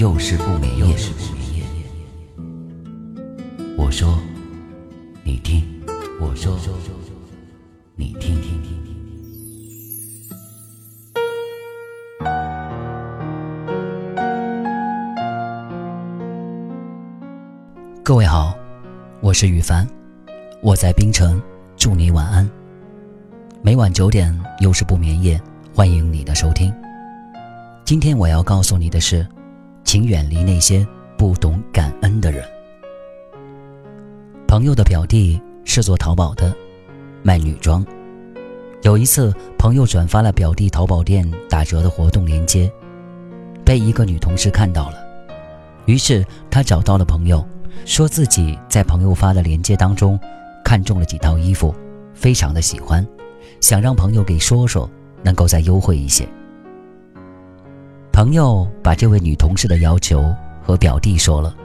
又是不眠夜。我说，你听；我说，你听。各位好，我是雨凡，我在冰城，祝你晚安。每晚九点，又是不眠夜，欢迎你的收听。今天我要告诉你的是，请远离那些不懂感恩的人。朋友的表弟是做淘宝的，卖女装。有一次，朋友转发了表弟淘宝店打折的活动链接，被一个女同事看到了，于是她找到了朋友。说自己在朋友发的链接当中看中了几套衣服，非常的喜欢，想让朋友给说说，能够再优惠一些。朋友把这位女同事的要求和表弟说了，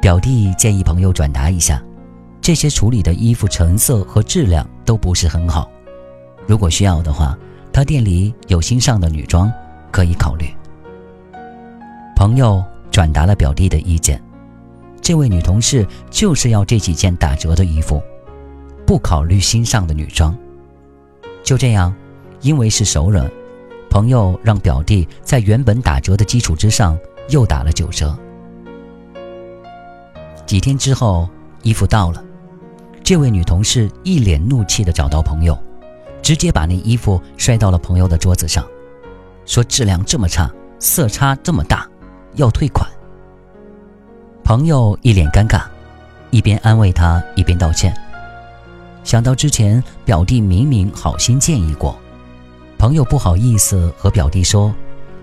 表弟建议朋友转达一下，这些处理的衣服成色和质量都不是很好，如果需要的话，他店里有新上的女装可以考虑。朋友转达了表弟的意见。这位女同事就是要这几件打折的衣服，不考虑新上的女装。就这样，因为是熟人，朋友让表弟在原本打折的基础之上又打了九折。几天之后，衣服到了，这位女同事一脸怒气地找到朋友，直接把那衣服摔到了朋友的桌子上，说质量这么差，色差这么大，要退款。朋友一脸尴尬，一边安慰他，一边道歉。想到之前表弟明明好心建议过，朋友不好意思和表弟说，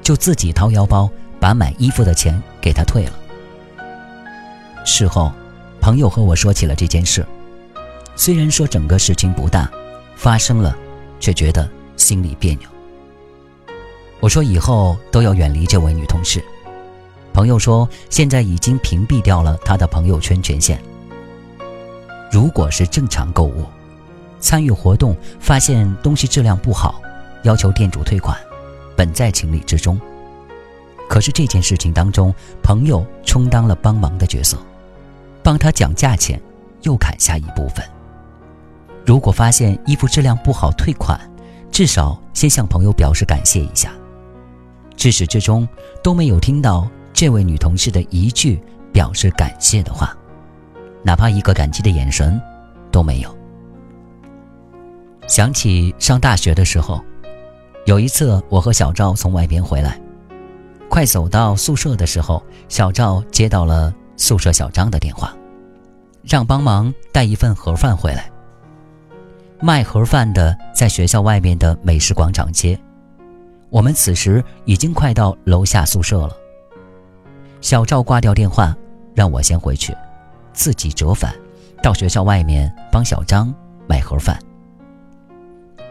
就自己掏腰包把买衣服的钱给他退了。事后，朋友和我说起了这件事，虽然说整个事情不大，发生了，却觉得心里别扭。我说以后都要远离这位女同事。朋友说，现在已经屏蔽掉了他的朋友圈权限。如果是正常购物，参与活动发现东西质量不好，要求店主退款，本在情理之中。可是这件事情当中，朋友充当了帮忙的角色，帮他讲价钱，又砍下一部分。如果发现衣服质量不好退款，至少先向朋友表示感谢一下。至始至终都没有听到。这位女同事的一句表示感谢的话，哪怕一个感激的眼神都没有。想起上大学的时候，有一次我和小赵从外边回来，快走到宿舍的时候，小赵接到了宿舍小张的电话，让帮忙带一份盒饭回来。卖盒饭的在学校外面的美食广场街，我们此时已经快到楼下宿舍了。小赵挂掉电话，让我先回去，自己折返到学校外面帮小张买盒饭。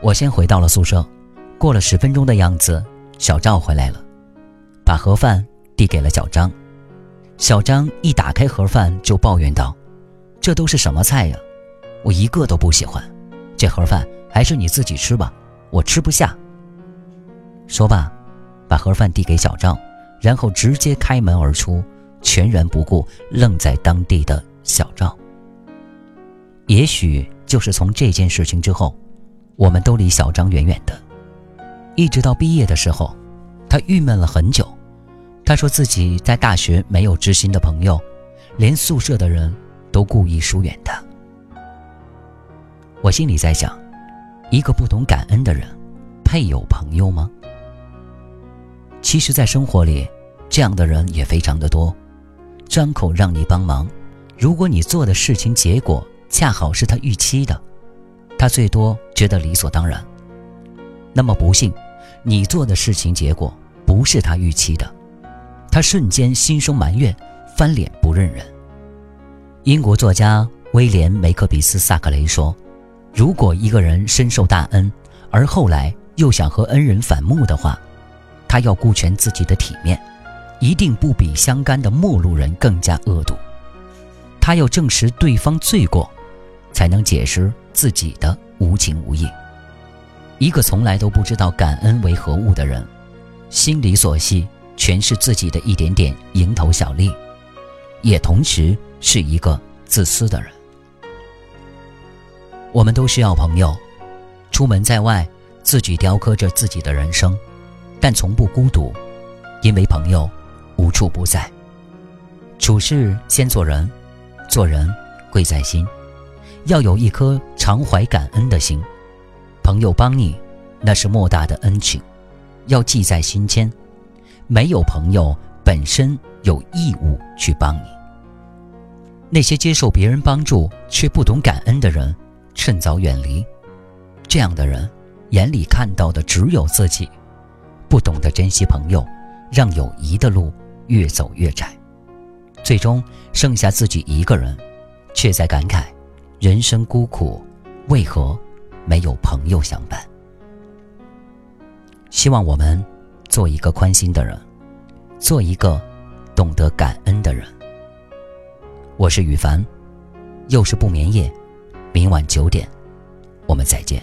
我先回到了宿舍，过了十分钟的样子，小赵回来了，把盒饭递给了小张。小张一打开盒饭就抱怨道：“这都是什么菜呀？我一个都不喜欢，这盒饭还是你自己吃吧，我吃不下。”说罢，把盒饭递给小赵。然后直接开门而出，全然不顾愣在当地的小赵。也许就是从这件事情之后，我们都离小张远远的。一直到毕业的时候，他郁闷了很久。他说自己在大学没有知心的朋友，连宿舍的人都故意疏远他。我心里在想，一个不懂感恩的人，配有朋友吗？其实，在生活里，这样的人也非常的多，张口让你帮忙，如果你做的事情结果恰好是他预期的，他最多觉得理所当然。那么不幸，你做的事情结果不是他预期的，他瞬间心生埋怨，翻脸不认人。英国作家威廉·梅克比斯·萨克雷说：“如果一个人深受大恩，而后来又想和恩人反目的话，他要顾全自己的体面，一定不比相干的陌路人更加恶毒。他要证实对方罪过，才能解释自己的无情无义。一个从来都不知道感恩为何物的人，心里所系全是自己的一点点蝇头小利，也同时是一个自私的人。我们都需要朋友，出门在外，自己雕刻着自己的人生。但从不孤独，因为朋友无处不在。处事先做人，做人贵在心，要有一颗常怀感恩的心。朋友帮你，那是莫大的恩情，要记在心间。没有朋友，本身有义务去帮你。那些接受别人帮助却不懂感恩的人，趁早远离。这样的人，眼里看到的只有自己。不懂得珍惜朋友，让友谊的路越走越窄，最终剩下自己一个人，却在感慨人生孤苦，为何没有朋友相伴？希望我们做一个宽心的人，做一个懂得感恩的人。我是羽凡，又是不眠夜，明晚九点，我们再见。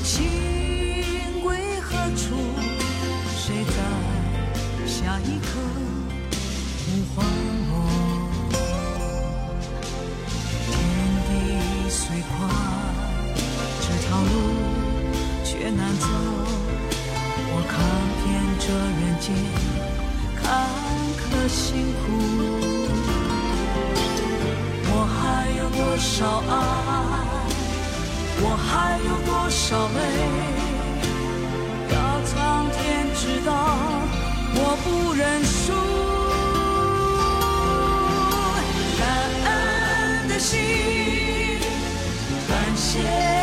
情归何处？谁在下一刻呼唤我？天地虽宽，这条路却难走。我看遍这人间坎坷辛苦，我还有多少爱？还有多少泪要苍天知道我不认输。感恩的心感谢。